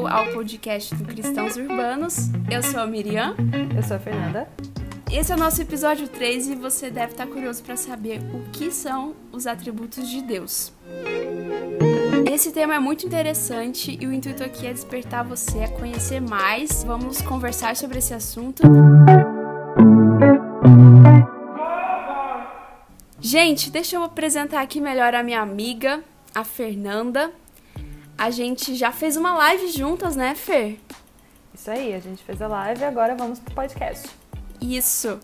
bem-vindo ao podcast do Cristãos Urbanos. Eu sou a Miriam. Eu sou a Fernanda. Esse é o nosso episódio 3 e você deve estar curioso para saber o que são os atributos de Deus. Esse tema é muito interessante e o intuito aqui é despertar você a conhecer mais. Vamos conversar sobre esse assunto. Gente, deixa eu apresentar aqui melhor a minha amiga, a Fernanda. A gente já fez uma live juntas, né, Fer? Isso aí, a gente fez a live e agora vamos pro podcast. Isso.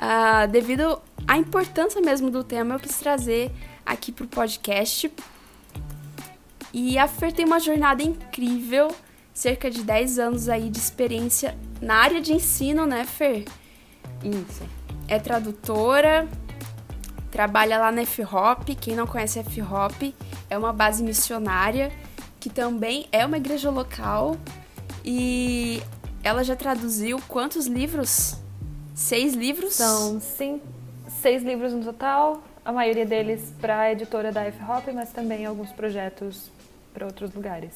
Uh, devido à importância mesmo do tema, eu quis trazer aqui pro podcast. E a Fer tem uma jornada incrível, cerca de 10 anos aí de experiência na área de ensino, né, Fer? Isso. É tradutora, trabalha lá na F-Hop. Quem não conhece a F-Hop, é uma base missionária que também é uma igreja local e ela já traduziu quantos livros? Seis livros? São sim, seis livros no total, a maioria deles para a editora da F-Hop, mas também alguns projetos para outros lugares.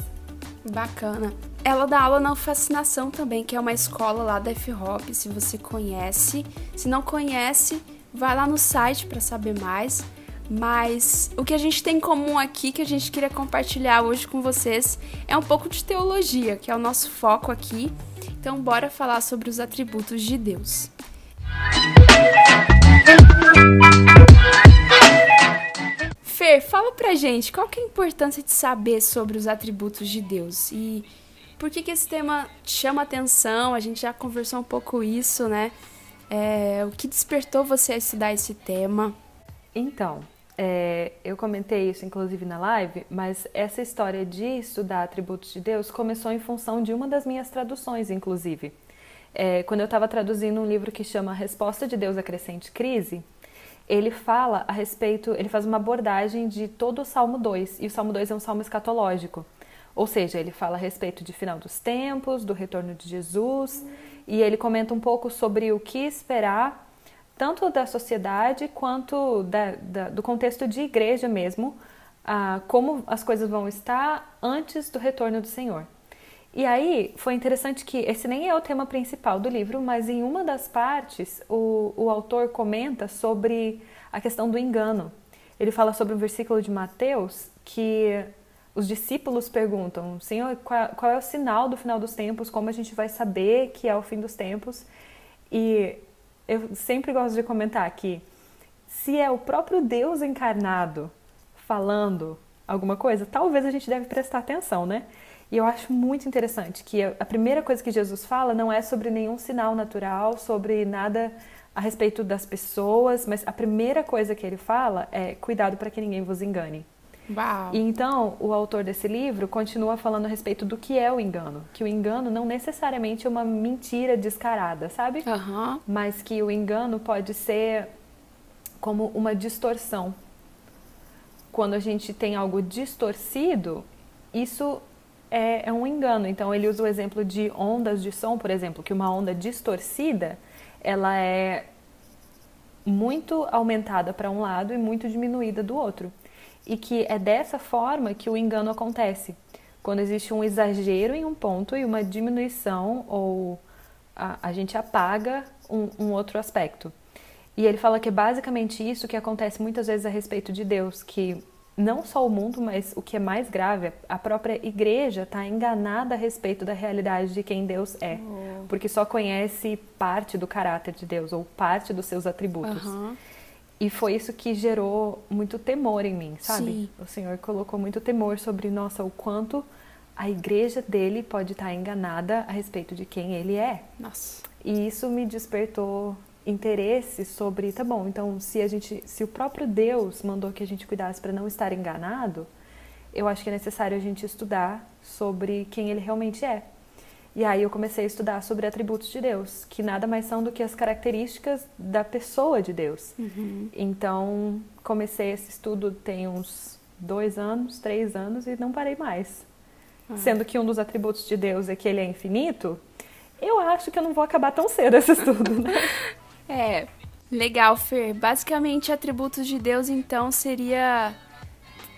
Bacana. Ela dá aula na Fascinação também, que é uma escola lá da F-Hop, se você conhece. Se não conhece, vai lá no site para saber mais. Mas o que a gente tem em comum aqui, que a gente queria compartilhar hoje com vocês, é um pouco de teologia, que é o nosso foco aqui. Então, bora falar sobre os atributos de Deus. Fer, fala pra gente qual que é a importância de saber sobre os atributos de Deus e por que, que esse tema chama atenção? A gente já conversou um pouco isso, né? É, o que despertou você a estudar esse tema? Então, é, eu comentei isso inclusive na live, mas essa história de estudar atributos de Deus começou em função de uma das minhas traduções, inclusive. É, quando eu estava traduzindo um livro que chama Resposta de Deus à Crescente Crise, ele fala a respeito, ele faz uma abordagem de todo o Salmo 2, e o Salmo 2 é um salmo escatológico. Ou seja, ele fala a respeito de final dos tempos, do retorno de Jesus, e ele comenta um pouco sobre o que esperar tanto da sociedade quanto da, da, do contexto de igreja mesmo, ah, como as coisas vão estar antes do retorno do Senhor. E aí foi interessante que esse nem é o tema principal do livro, mas em uma das partes o, o autor comenta sobre a questão do engano. Ele fala sobre um versículo de Mateus que os discípulos perguntam: Senhor, qual, qual é o sinal do final dos tempos? Como a gente vai saber que é o fim dos tempos? E eu sempre gosto de comentar aqui, se é o próprio Deus encarnado falando alguma coisa, talvez a gente deve prestar atenção, né? E eu acho muito interessante que a primeira coisa que Jesus fala não é sobre nenhum sinal natural, sobre nada a respeito das pessoas, mas a primeira coisa que ele fala é cuidado para que ninguém vos engane. Uau. E então, o autor desse livro continua falando a respeito do que é o engano. Que o engano não necessariamente é uma mentira descarada, sabe? Uhum. Mas que o engano pode ser como uma distorção. Quando a gente tem algo distorcido, isso é, é um engano. Então, ele usa o exemplo de ondas de som, por exemplo, que uma onda distorcida, ela é muito aumentada para um lado e muito diminuída do outro e que é dessa forma que o engano acontece. Quando existe um exagero em um ponto e uma diminuição ou a, a gente apaga um, um outro aspecto. E ele fala que é basicamente isso que acontece muitas vezes a respeito de Deus, que não só o mundo, mas o que é mais grave, a própria igreja está enganada a respeito da realidade de quem Deus é, oh. porque só conhece parte do caráter de Deus ou parte dos seus atributos. Uhum. E foi isso que gerou muito temor em mim, sabe? Sim. O Senhor colocou muito temor sobre, nossa, o quanto a igreja dele pode estar enganada a respeito de quem ele é. Nossa. E isso me despertou interesse sobre, tá bom, então se a gente, se o próprio Deus mandou que a gente cuidasse para não estar enganado, eu acho que é necessário a gente estudar sobre quem ele realmente é. E aí eu comecei a estudar sobre atributos de Deus, que nada mais são do que as características da pessoa de Deus. Uhum. Então comecei esse estudo tem uns dois anos, três anos e não parei mais. Ah. Sendo que um dos atributos de Deus é que ele é infinito, eu acho que eu não vou acabar tão cedo esse estudo, né? é, legal, Fer. Basicamente, atributos de Deus, então, seria.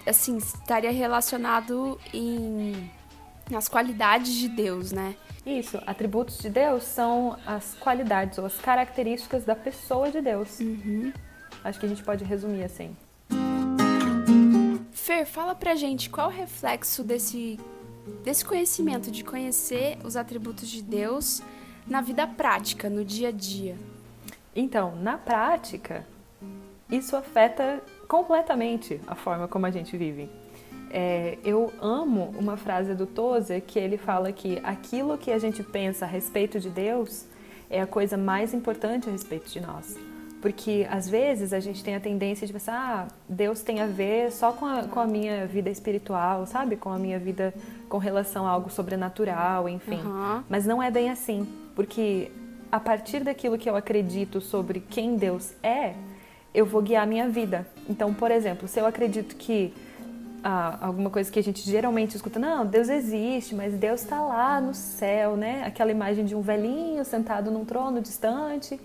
Assim, estaria relacionado em As qualidades de Deus, né? Isso, atributos de Deus são as qualidades ou as características da pessoa de Deus. Uhum. Acho que a gente pode resumir assim. Fer, fala pra gente qual o reflexo desse, desse conhecimento, de conhecer os atributos de Deus na vida prática, no dia a dia. Então, na prática, isso afeta completamente a forma como a gente vive. É, eu amo uma frase do Tozer que ele fala que aquilo que a gente pensa a respeito de Deus é a coisa mais importante a respeito de nós. Porque às vezes a gente tem a tendência de pensar, ah, Deus tem a ver só com a, com a minha vida espiritual, sabe? Com a minha vida com relação a algo sobrenatural, enfim. Uhum. Mas não é bem assim. Porque a partir daquilo que eu acredito sobre quem Deus é, eu vou guiar a minha vida. Então, por exemplo, se eu acredito que ah, alguma coisa que a gente geralmente escuta, não, Deus existe, mas Deus está lá no céu, né? Aquela imagem de um velhinho sentado num trono distante,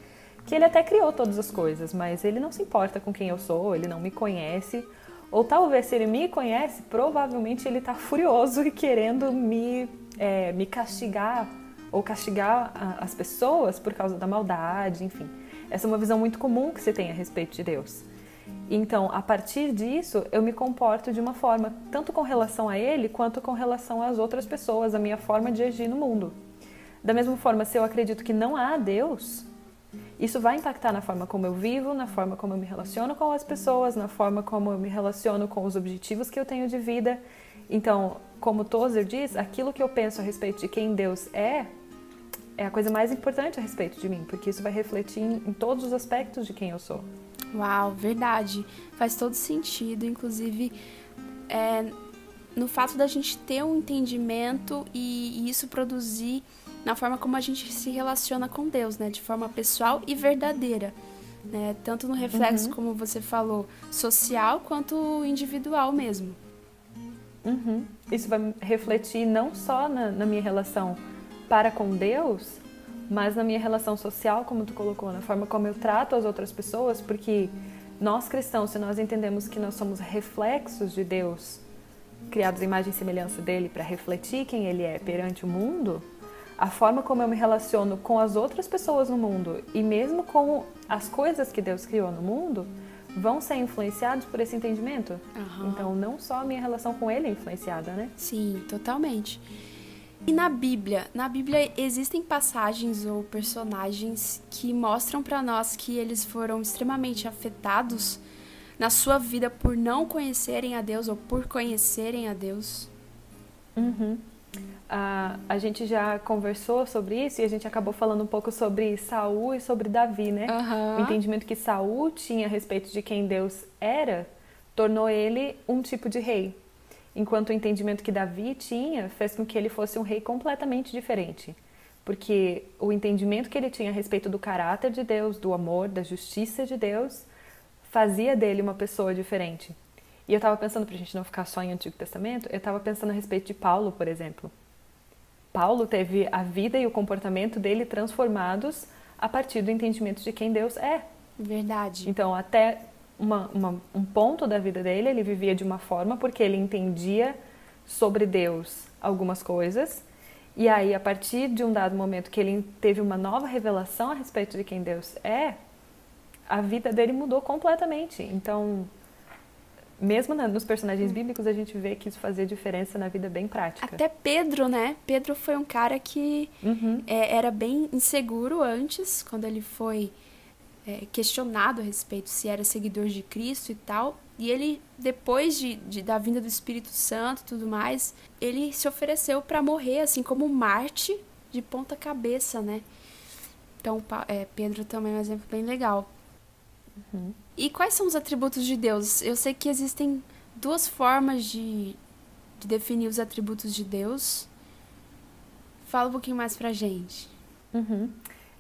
que ele até criou todas as coisas, mas ele não se importa com quem eu sou, ele não me conhece. Ou talvez se ele me conhece, provavelmente ele está furioso e querendo me, é, me castigar ou castigar a, as pessoas por causa da maldade, enfim. Essa é uma visão muito comum que se tem a respeito de Deus. Então, a partir disso, eu me comporto de uma forma, tanto com relação a ele, quanto com relação às outras pessoas, a minha forma de agir no mundo. Da mesma forma, se eu acredito que não há Deus, isso vai impactar na forma como eu vivo, na forma como eu me relaciono com as pessoas, na forma como eu me relaciono com os objetivos que eu tenho de vida. Então, como Tozer diz, aquilo que eu penso a respeito de quem Deus é, é a coisa mais importante a respeito de mim, porque isso vai refletir em, em todos os aspectos de quem eu sou. Uau, verdade. Faz todo sentido, inclusive é, no fato da gente ter um entendimento e, e, isso produzir na forma como a gente se relaciona com Deus, né? De forma pessoal e verdadeira. Né? Tanto no reflexo, uhum. como você falou, social quanto individual mesmo. Uhum. Isso vai refletir não só na, na minha relação para com Deus, mas na minha relação social, como tu colocou, na forma como eu trato as outras pessoas, porque nós cristãos, se nós entendemos que nós somos reflexos de Deus, criados à imagem e semelhança dele para refletir quem ele é perante o mundo, a forma como eu me relaciono com as outras pessoas no mundo e mesmo com as coisas que Deus criou no mundo, vão ser influenciados por esse entendimento. Uhum. Então, não só a minha relação com ele é influenciada, né? Sim, totalmente. E na Bíblia, na Bíblia existem passagens ou personagens que mostram para nós que eles foram extremamente afetados na sua vida por não conhecerem a Deus ou por conhecerem a Deus. Uhum. Uh, a gente já conversou sobre isso e a gente acabou falando um pouco sobre Saul e sobre Davi, né? Uhum. O entendimento que Saul tinha a respeito de quem Deus era tornou ele um tipo de rei enquanto o entendimento que Davi tinha fez com que ele fosse um rei completamente diferente. Porque o entendimento que ele tinha a respeito do caráter de Deus, do amor, da justiça de Deus, fazia dele uma pessoa diferente. E eu estava pensando, para a gente não ficar só em Antigo Testamento, eu estava pensando a respeito de Paulo, por exemplo. Paulo teve a vida e o comportamento dele transformados a partir do entendimento de quem Deus é. Verdade. Então, até uma, uma, um ponto da vida dele, ele vivia de uma forma porque ele entendia sobre Deus algumas coisas. E aí, a partir de um dado momento que ele teve uma nova revelação a respeito de quem Deus é, a vida dele mudou completamente. Então, mesmo nos personagens bíblicos, a gente vê que isso fazia diferença na vida bem prática. Até Pedro, né? Pedro foi um cara que uhum. é, era bem inseguro antes, quando ele foi é, questionado a respeito se era seguidor de Cristo e tal. E ele, depois de, de da vinda do Espírito Santo e tudo mais, ele se ofereceu para morrer, assim como Marte, de ponta cabeça, né? Então, é, Pedro também é um exemplo bem legal. Uhum. E quais são os atributos de Deus? Eu sei que existem duas formas de, de definir os atributos de Deus. Fala um pouquinho mais pra gente. Uhum.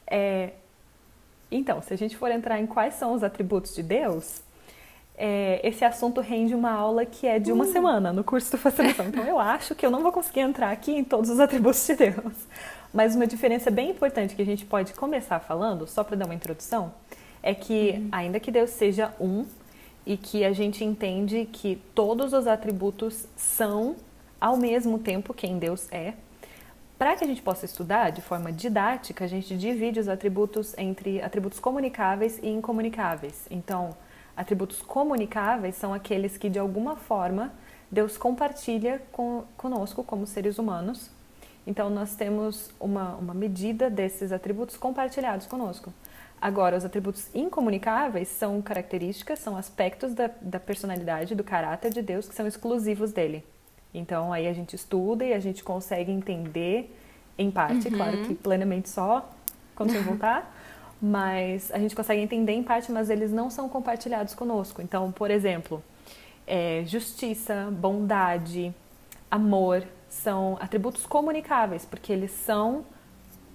É, então, se a gente for entrar em quais são os atributos de Deus, é, esse assunto rende uma aula que é de uma uh. semana no curso do Fascinação. Então, eu acho que eu não vou conseguir entrar aqui em todos os atributos de Deus. Mas uma diferença bem importante que a gente pode começar falando, só para dar uma introdução, é que, uhum. ainda que Deus seja um e que a gente entende que todos os atributos são ao mesmo tempo quem Deus é. Para que a gente possa estudar de forma didática, a gente divide os atributos entre atributos comunicáveis e incomunicáveis. Então, atributos comunicáveis são aqueles que de alguma forma Deus compartilha com, conosco como seres humanos. Então, nós temos uma, uma medida desses atributos compartilhados conosco. Agora, os atributos incomunicáveis são características, são aspectos da, da personalidade, do caráter de Deus que são exclusivos dele. Então, aí a gente estuda e a gente consegue entender, em parte, uhum. claro que plenamente só quando você voltar, mas a gente consegue entender em parte, mas eles não são compartilhados conosco. Então, por exemplo, é, justiça, bondade, amor são atributos comunicáveis, porque eles são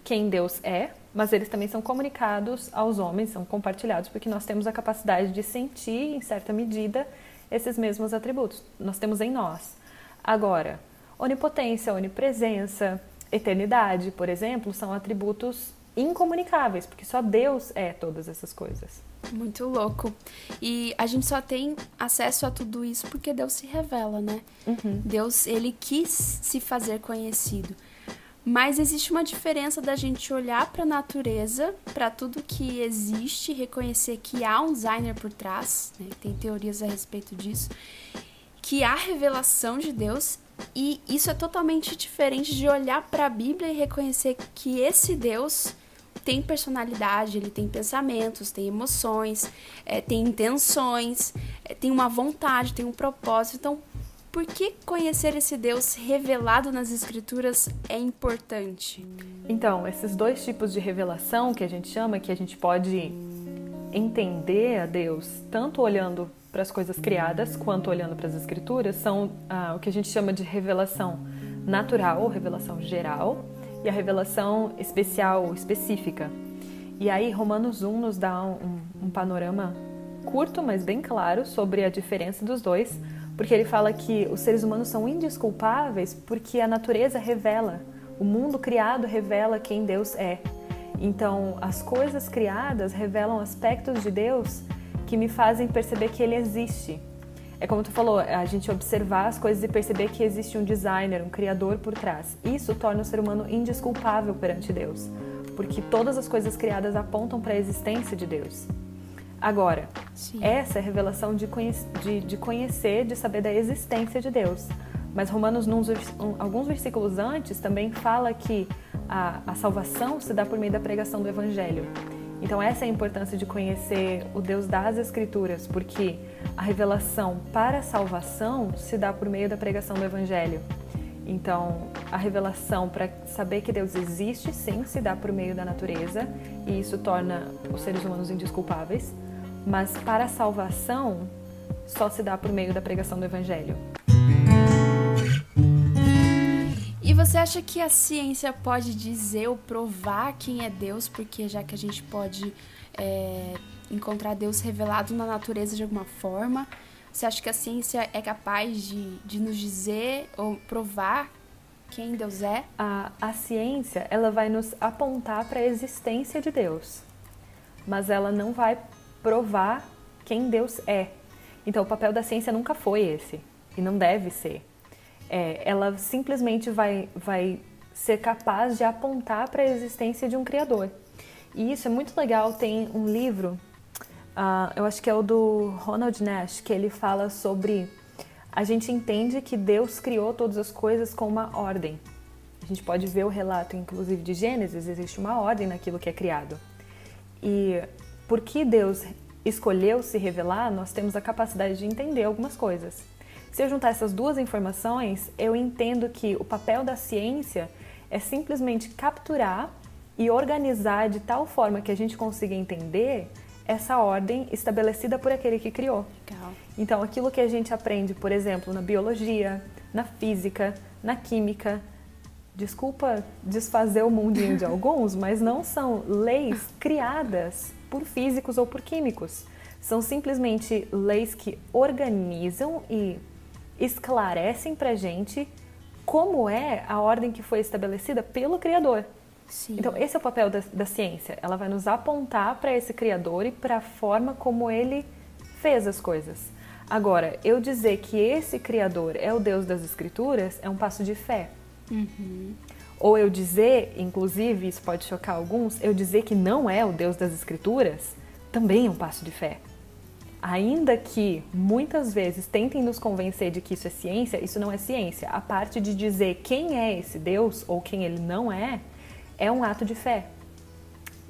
quem Deus é, mas eles também são comunicados aos homens, são compartilhados, porque nós temos a capacidade de sentir, em certa medida, esses mesmos atributos. Nós temos em nós. Agora, onipotência, onipresença, eternidade, por exemplo, são atributos incomunicáveis, porque só Deus é todas essas coisas. Muito louco. E a gente só tem acesso a tudo isso porque Deus se revela, né? Uhum. Deus, ele quis se fazer conhecido. Mas existe uma diferença da gente olhar para a natureza, para tudo que existe, reconhecer que há um designer por trás, né? tem teorias a respeito disso, que há revelação de Deus e isso é totalmente diferente de olhar para a Bíblia e reconhecer que esse Deus tem personalidade, ele tem pensamentos, tem emoções, é, tem intenções, é, tem uma vontade, tem um propósito. Então, por que conhecer esse Deus revelado nas Escrituras é importante? Então, esses dois tipos de revelação que a gente chama, que a gente pode entender a Deus tanto olhando para as coisas criadas quanto olhando para as Escrituras, são ah, o que a gente chama de revelação natural revelação geral e a revelação especial, específica. E aí, Romanos 1 nos dá um, um panorama curto, mas bem claro, sobre a diferença dos dois, porque ele fala que os seres humanos são indisculpáveis porque a natureza revela, o mundo criado revela quem Deus é. Então, as coisas criadas revelam aspectos de Deus que me fazem perceber que ele existe, é como tu falou, a gente observar as coisas e perceber que existe um designer, um criador por trás. Isso torna o ser humano indesculpável perante Deus, porque todas as coisas criadas apontam para a existência de Deus. Agora, Sim. essa é a revelação de, de, de, conhecer, de saber da existência de Deus. Mas Romanos, num, alguns versículos antes, também fala que a, a salvação se dá por meio da pregação do Evangelho. Então, essa é a importância de conhecer o Deus das Escrituras, porque a revelação para a salvação se dá por meio da pregação do Evangelho. Então, a revelação para saber que Deus existe, sim, se dá por meio da natureza, e isso torna os seres humanos indesculpáveis, mas para a salvação só se dá por meio da pregação do Evangelho. E você acha que a ciência pode dizer ou provar quem é Deus? Porque já que a gente pode é, encontrar Deus revelado na natureza de alguma forma, você acha que a ciência é capaz de, de nos dizer ou provar quem Deus é? A, a ciência ela vai nos apontar para a existência de Deus, mas ela não vai provar quem Deus é. Então o papel da ciência nunca foi esse e não deve ser é, ela simplesmente vai, vai ser capaz de apontar para a existência de um criador. E isso é muito legal. Tem um livro, uh, eu acho que é o do Ronald Nash, que ele fala sobre. A gente entende que Deus criou todas as coisas com uma ordem. A gente pode ver o relato, inclusive, de Gênesis, existe uma ordem naquilo que é criado. E porque Deus escolheu se revelar, nós temos a capacidade de entender algumas coisas. Se eu juntar essas duas informações, eu entendo que o papel da ciência é simplesmente capturar e organizar de tal forma que a gente consiga entender essa ordem estabelecida por aquele que criou. Legal. Então, aquilo que a gente aprende, por exemplo, na biologia, na física, na química, desculpa desfazer o mundinho de alguns, mas não são leis criadas por físicos ou por químicos. São simplesmente leis que organizam e esclarecem pra gente como é a ordem que foi estabelecida pelo Criador. Sim. Então, esse é o papel da, da ciência. Ela vai nos apontar para esse Criador e para a forma como ele fez as coisas. Agora, eu dizer que esse Criador é o Deus das Escrituras é um passo de fé. Uhum. Ou eu dizer, inclusive, isso pode chocar alguns, eu dizer que não é o Deus das Escrituras também é um passo de fé. Ainda que muitas vezes tentem nos convencer de que isso é ciência, isso não é ciência. A parte de dizer quem é esse Deus ou quem ele não é, é um ato de fé.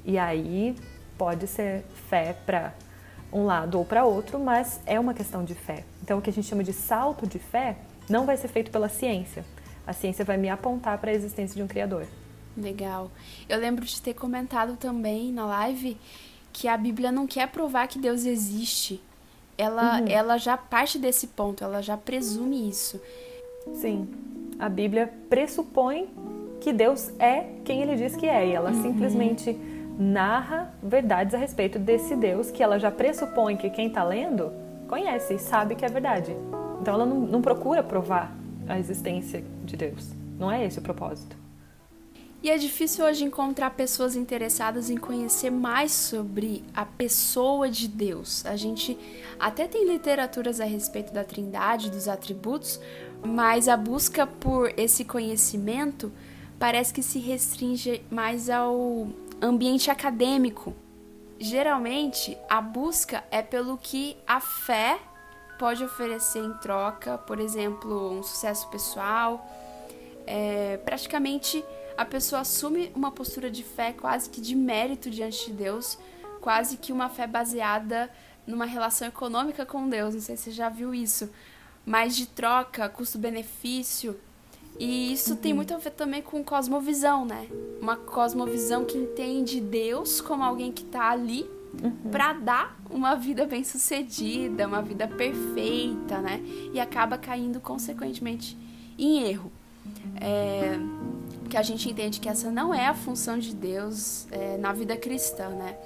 E aí pode ser fé para um lado ou para outro, mas é uma questão de fé. Então o que a gente chama de salto de fé não vai ser feito pela ciência. A ciência vai me apontar para a existência de um criador. Legal. Eu lembro de ter comentado também na live que a Bíblia não quer provar que Deus existe. Ela, uhum. ela já parte desse ponto, ela já presume isso. Sim. A Bíblia pressupõe que Deus é quem ele diz que é, e ela uhum. simplesmente narra verdades a respeito desse Deus que ela já pressupõe que quem está lendo conhece e sabe que é verdade. Então ela não, não procura provar a existência de Deus. Não é esse o propósito. E é difícil hoje encontrar pessoas interessadas em conhecer mais sobre a pessoa de Deus. A gente até tem literaturas a respeito da Trindade, dos atributos, mas a busca por esse conhecimento parece que se restringe mais ao ambiente acadêmico. Geralmente, a busca é pelo que a fé pode oferecer em troca, por exemplo, um sucesso pessoal. É, praticamente a pessoa assume uma postura de fé quase que de mérito diante de Deus, quase que uma fé baseada numa relação econômica com Deus. Não sei se você já viu isso, mas de troca, custo-benefício. E isso uhum. tem muito a ver também com cosmovisão, né? Uma cosmovisão que entende Deus como alguém que está ali uhum. para dar uma vida bem-sucedida, uma vida perfeita, né? E acaba caindo consequentemente em erro. É, que a gente entende que essa não é a função de Deus é, na vida cristã, né?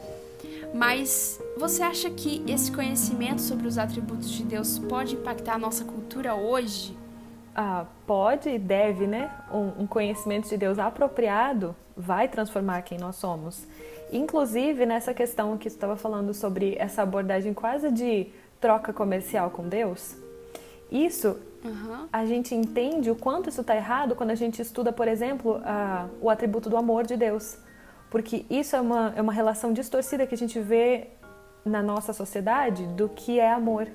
Mas você acha que esse conhecimento sobre os atributos de Deus pode impactar a nossa cultura hoje? Ah, pode e deve, né? Um, um conhecimento de Deus apropriado vai transformar quem nós somos. Inclusive nessa questão que estava falando sobre essa abordagem quase de troca comercial com Deus. Isso Uhum. A gente entende o quanto isso está errado quando a gente estuda, por exemplo, a, o atributo do amor de Deus. Porque isso é uma, é uma relação distorcida que a gente vê na nossa sociedade do que é amor.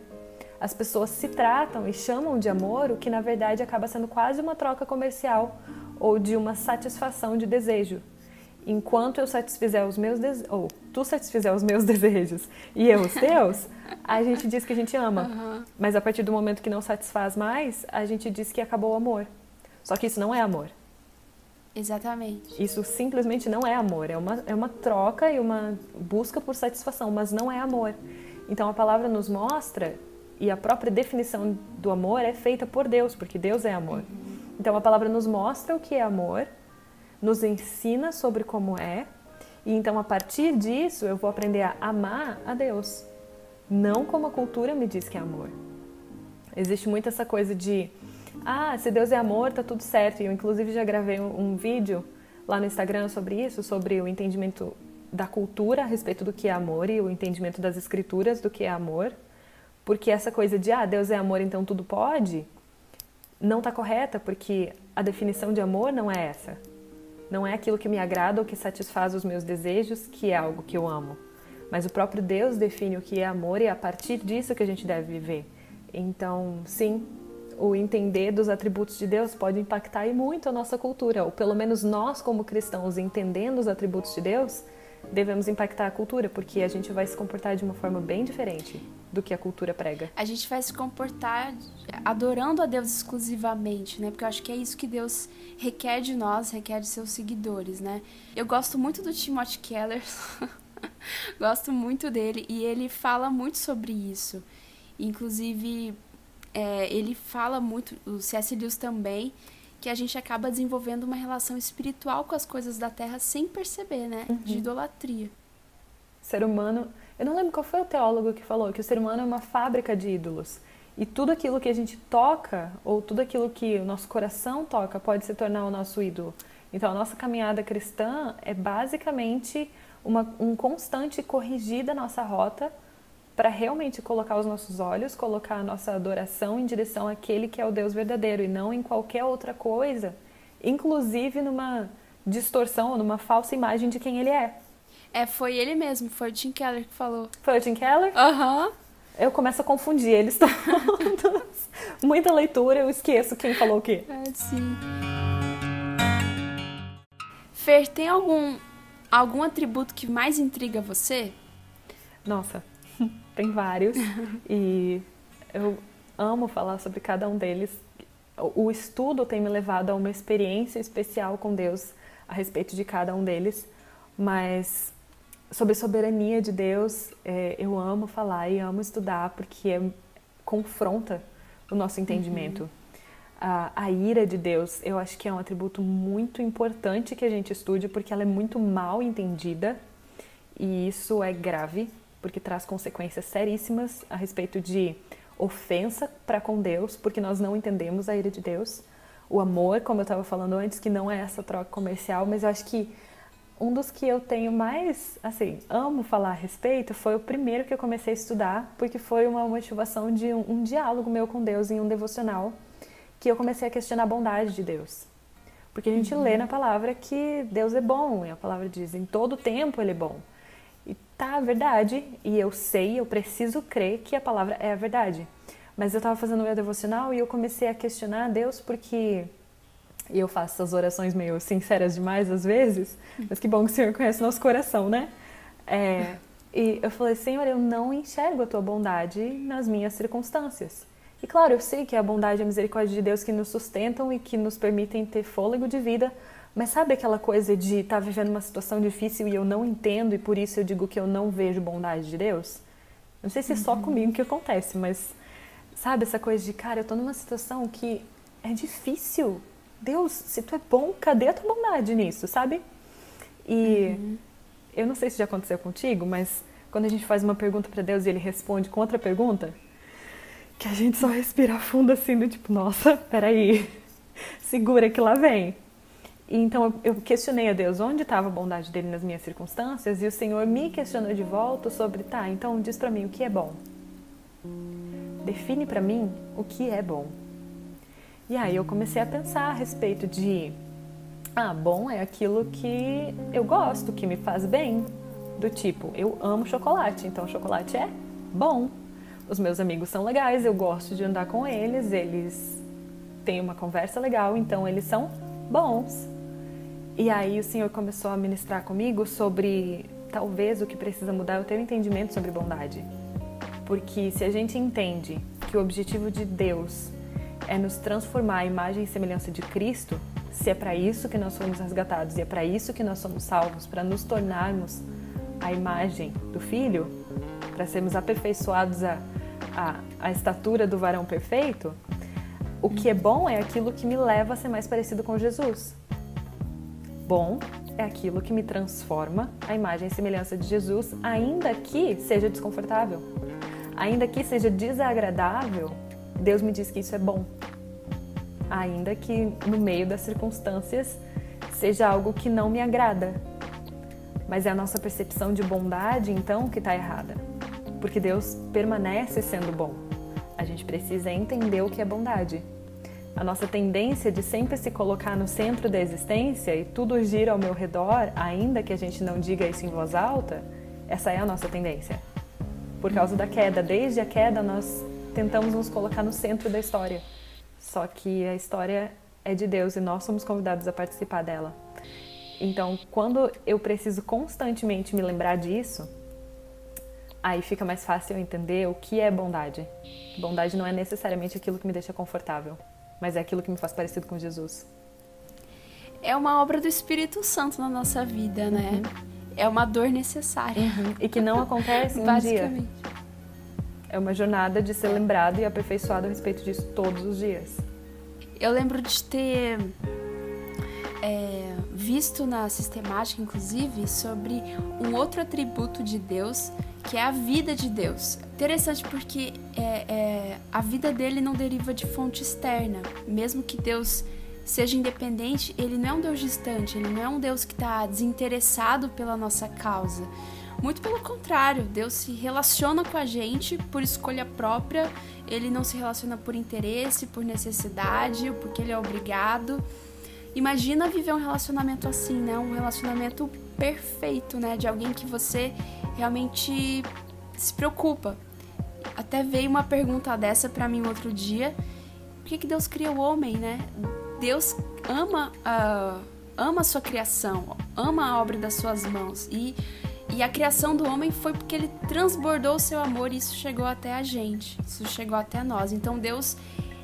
As pessoas se tratam e chamam de amor o que na verdade acaba sendo quase uma troca comercial ou de uma satisfação de desejo enquanto eu satisfizer os meus desejos, ou tu satisfizer os meus desejos e eu os teus, a gente diz que a gente ama. Uhum. Mas a partir do momento que não satisfaz mais, a gente diz que acabou o amor. Só que isso não é amor. Exatamente. Isso simplesmente não é amor. É uma, é uma troca e uma busca por satisfação, mas não é amor. Então a palavra nos mostra, e a própria definição do amor é feita por Deus, porque Deus é amor. Uhum. Então a palavra nos mostra o que é amor nos ensina sobre como é, e então a partir disso eu vou aprender a amar a Deus, não como a cultura me diz que é amor. Existe muito essa coisa de, ah, se Deus é amor, tá tudo certo. E eu inclusive já gravei um, vídeo lá no Instagram sobre isso, sobre o entendimento da cultura a respeito do que é amor e o entendimento das escrituras do que é amor. Porque essa coisa de, ah, Deus é amor, então tudo pode, não está correta, porque a definição de amor não é essa. Não é aquilo que me agrada ou que satisfaz os meus desejos que é algo que eu amo. Mas o próprio Deus define o que é amor e é a partir disso que a gente deve viver. Então, sim, o entender dos atributos de Deus pode impactar muito a nossa cultura, ou pelo menos nós, como cristãos, entendendo os atributos de Deus, devemos impactar a cultura, porque a gente vai se comportar de uma forma bem diferente do que a cultura prega. A gente vai se comportar adorando a Deus exclusivamente, né? Porque eu acho que é isso que Deus requer de nós, requer de seus seguidores, né? Eu gosto muito do Timothy Keller, gosto muito dele e ele fala muito sobre isso. Inclusive, é, ele fala muito, o C.S. Lewis também, que a gente acaba desenvolvendo uma relação espiritual com as coisas da terra sem perceber, né? Uhum. De idolatria. Ser humano. Eu não lembro qual foi o teólogo que falou que o ser humano é uma fábrica de ídolos. E tudo aquilo que a gente toca, ou tudo aquilo que o nosso coração toca, pode se tornar o nosso ídolo. Então, a nossa caminhada cristã é basicamente uma, um constante corrigir da nossa rota para realmente colocar os nossos olhos, colocar a nossa adoração em direção àquele que é o Deus verdadeiro e não em qualquer outra coisa, inclusive numa distorção ou numa falsa imagem de quem ele é. É, foi ele mesmo, foi o Tim Keller que falou. Foi o Tim Keller? Aham. Uhum. Eu começo a confundir eles todos. Muita leitura, eu esqueço quem falou o quê. É, sim. Fer, tem algum, algum atributo que mais intriga você? Nossa, tem vários. e eu amo falar sobre cada um deles. O estudo tem me levado a uma experiência especial com Deus a respeito de cada um deles, mas sobre a soberania de Deus é, eu amo falar e amo estudar porque é, confronta o nosso entendimento. Uhum. A, a, ira de Deus, eu acho que é um atributo muito importante que a gente estude porque ela é muito mal entendida e isso é grave porque traz consequências seríssimas a respeito de ofensa para com Deus, porque nós não entendemos a ira de Deus. O amor, como eu estava falando antes, que não é essa troca comercial, mas eu acho que um dos que eu tenho mais, assim, amo falar a respeito foi o primeiro que eu comecei a estudar, porque foi uma motivação de um, um diálogo meu com Deus em um devocional, que eu comecei a questionar a bondade de Deus. Porque a gente uhum. lê na palavra que Deus é bom, e a palavra diz, em todo tempo ele é bom. E tá a verdade, e eu sei, eu preciso crer que a palavra é a verdade. Mas eu estava fazendo o meu devocional e eu comecei a questionar a Deus porque e eu faço essas orações meio sinceras demais às vezes, mas que bom que o Senhor conhece nosso coração, né? É, e eu falei, Senhor, eu não enxergo a tua bondade nas minhas circunstâncias. E claro, eu sei que é a bondade e a misericórdia de Deus que nos sustentam e que nos permitem ter fôlego de vida, mas sabe aquela coisa de estar tá vivendo uma situação difícil e eu não entendo e por isso eu digo que eu não vejo bondade de Deus? Não sei se é só uhum. comigo que acontece, mas sabe essa coisa de, cara, eu tô numa situação que é difícil. Deus, se tu é bom, cadê a tua bondade nisso, sabe? E uhum. eu não sei se já aconteceu contigo, mas quando a gente faz uma pergunta para Deus e ele responde com outra pergunta, que a gente só respira fundo assim, do tipo, nossa, peraí, segura que lá vem. E então eu questionei a Deus onde estava a bondade dele nas minhas circunstâncias e o Senhor me questionou de volta sobre, tá, então diz para mim o que é bom. Define para mim o que é bom. E aí eu comecei a pensar a respeito de, ah, bom é aquilo que eu gosto, que me faz bem. Do tipo, eu amo chocolate, então chocolate é bom. Os meus amigos são legais, eu gosto de andar com eles, eles têm uma conversa legal, então eles são bons. E aí o Senhor começou a ministrar comigo sobre talvez o que precisa mudar é o teu entendimento sobre bondade. Porque se a gente entende que o objetivo de Deus é nos transformar à imagem e semelhança de Cristo, se é para isso que nós fomos resgatados e é para isso que nós somos salvos, para nos tornarmos a imagem do Filho, para sermos aperfeiçoados à, à, à estatura do varão perfeito, o que é bom é aquilo que me leva a ser mais parecido com Jesus. Bom é aquilo que me transforma à imagem e semelhança de Jesus, ainda que seja desconfortável, ainda que seja desagradável. Deus me diz que isso é bom, ainda que no meio das circunstâncias seja algo que não me agrada. Mas é a nossa percepção de bondade, então, que está errada. Porque Deus permanece sendo bom. A gente precisa entender o que é bondade a nossa tendência de sempre se colocar no centro da existência e tudo gira ao meu redor, ainda que a gente não diga isso em voz alta, essa é a nossa tendência. Por causa da queda, desde a queda nós tentamos nos colocar no centro da história. Só que a história é de Deus e nós somos convidados a participar dela. Então, quando eu preciso constantemente me lembrar disso, aí fica mais fácil eu entender o que é bondade. Bondade não é necessariamente aquilo que me deixa confortável mas é aquilo que me faz parecido com Jesus. É uma obra do Espírito Santo na nossa vida, né? Uhum. É uma dor necessária. Uhum. E que não acontece um dia. É uma jornada de ser lembrado e aperfeiçoado a respeito disso todos os dias. Eu lembro de ter é, visto na sistemática, inclusive, sobre um outro atributo de Deus que é a vida de Deus. Interessante porque é, é, a vida dele não deriva de fonte externa. Mesmo que Deus seja independente, ele não é um Deus distante, ele não é um Deus que está desinteressado pela nossa causa. Muito pelo contrário, Deus se relaciona com a gente por escolha própria, ele não se relaciona por interesse, por necessidade, porque ele é obrigado. Imagina viver um relacionamento assim, né? Um relacionamento perfeito, né? De alguém que você realmente se preocupa. Até veio uma pergunta dessa para mim outro dia. Por que, que Deus cria o homem, né? Deus ama a, ama a sua criação, ama a obra das suas mãos. E, e a criação do homem foi porque ele transbordou o seu amor e isso chegou até a gente. Isso chegou até nós. Então Deus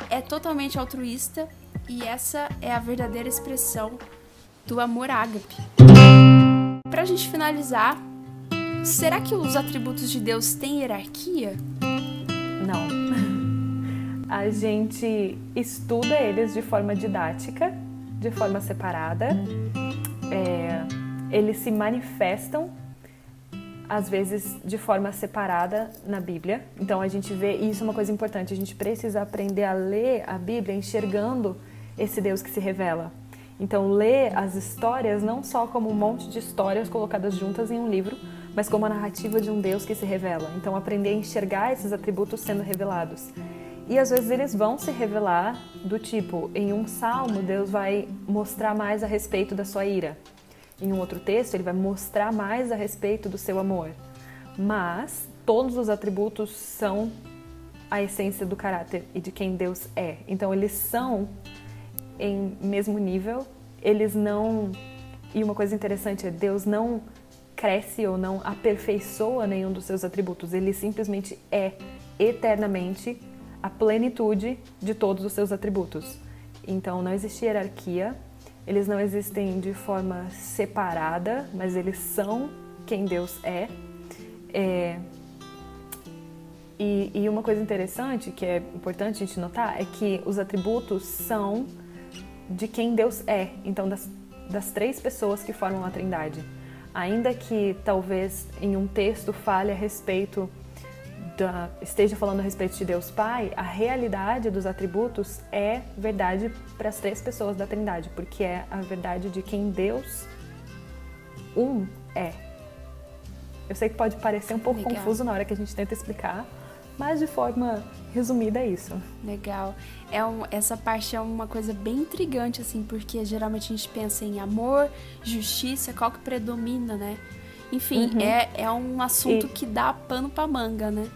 é totalmente altruísta e essa é a verdadeira expressão do amor ágape. Pra gente finalizar, será que os atributos de Deus têm hierarquia? Não. A gente estuda eles de forma didática, de forma separada. É, eles se manifestam às vezes de forma separada na Bíblia. Então a gente vê, e isso é uma coisa importante, a gente precisa aprender a ler a Bíblia enxergando esse Deus que se revela. Então ler as histórias não só como um monte de histórias colocadas juntas em um livro, mas como a narrativa de um Deus que se revela. Então aprender a enxergar esses atributos sendo revelados. E às vezes eles vão se revelar do tipo, em um salmo Deus vai mostrar mais a respeito da sua ira. Em um outro texto ele vai mostrar mais a respeito do seu amor. Mas todos os atributos são a essência do caráter e de quem Deus é. Então eles são em mesmo nível, eles não e uma coisa interessante é Deus não cresce ou não aperfeiçoa nenhum dos seus atributos, ele simplesmente é eternamente a plenitude de todos os seus atributos. Então não existe hierarquia, eles não existem de forma separada, mas eles são quem Deus é. é e, e, uma coisa interessante que é importante a gente notar é que os atributos são de quem Deus é, então das, das três pessoas que formam a Trindade. Ainda que talvez em um texto fale a respeito da, esteja falando a respeito de Deus Pai, a realidade dos atributos é verdade para as três pessoas da Trindade, porque é a verdade de quem Deus um é. Eu sei que pode parecer um pouco Legal. confuso na hora que a gente tenta explicar, mas de forma resumida é isso. Legal. É um, essa parte é uma coisa bem intrigante, assim, porque geralmente a gente pensa em amor, justiça, qual que predomina, né? Enfim, uhum. é, é um assunto e... que dá pano pra manga, né?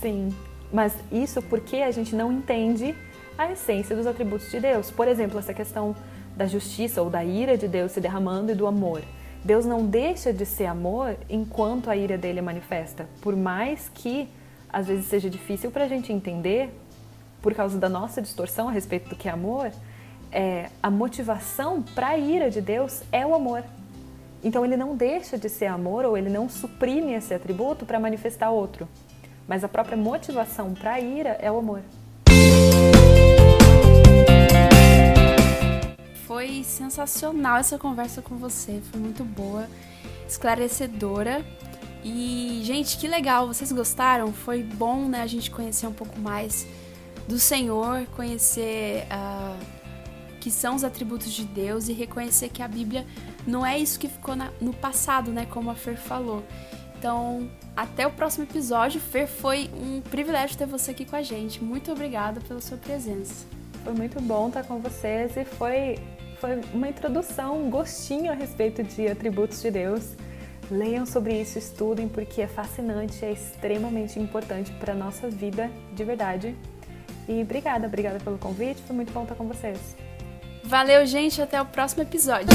Sim, mas isso porque a gente não entende a essência dos atributos de Deus. Por exemplo, essa questão da justiça ou da ira de Deus se derramando e do amor. Deus não deixa de ser amor enquanto a ira dele é manifesta. Por mais que às vezes seja difícil para a gente entender, por causa da nossa distorção a respeito do que é amor, é, a motivação para a ira de Deus é o amor. Então ele não deixa de ser amor ou ele não suprime esse atributo para manifestar outro mas a própria motivação para a ira é o amor. Foi sensacional essa conversa com você, foi muito boa, esclarecedora. E, gente, que legal, vocês gostaram? Foi bom, né, a gente conhecer um pouco mais do Senhor, conhecer uh, que são os atributos de Deus e reconhecer que a Bíblia não é isso que ficou na, no passado, né, como a Fer falou. Então, até o próximo episódio. Fer, foi um privilégio ter você aqui com a gente. Muito obrigada pela sua presença. Foi muito bom estar com vocês e foi, foi uma introdução, um gostinho a respeito de atributos de Deus. Leiam sobre isso, estudem, porque é fascinante, é extremamente importante para a nossa vida de verdade. E obrigada, obrigada pelo convite, foi muito bom estar com vocês. Valeu, gente, até o próximo episódio.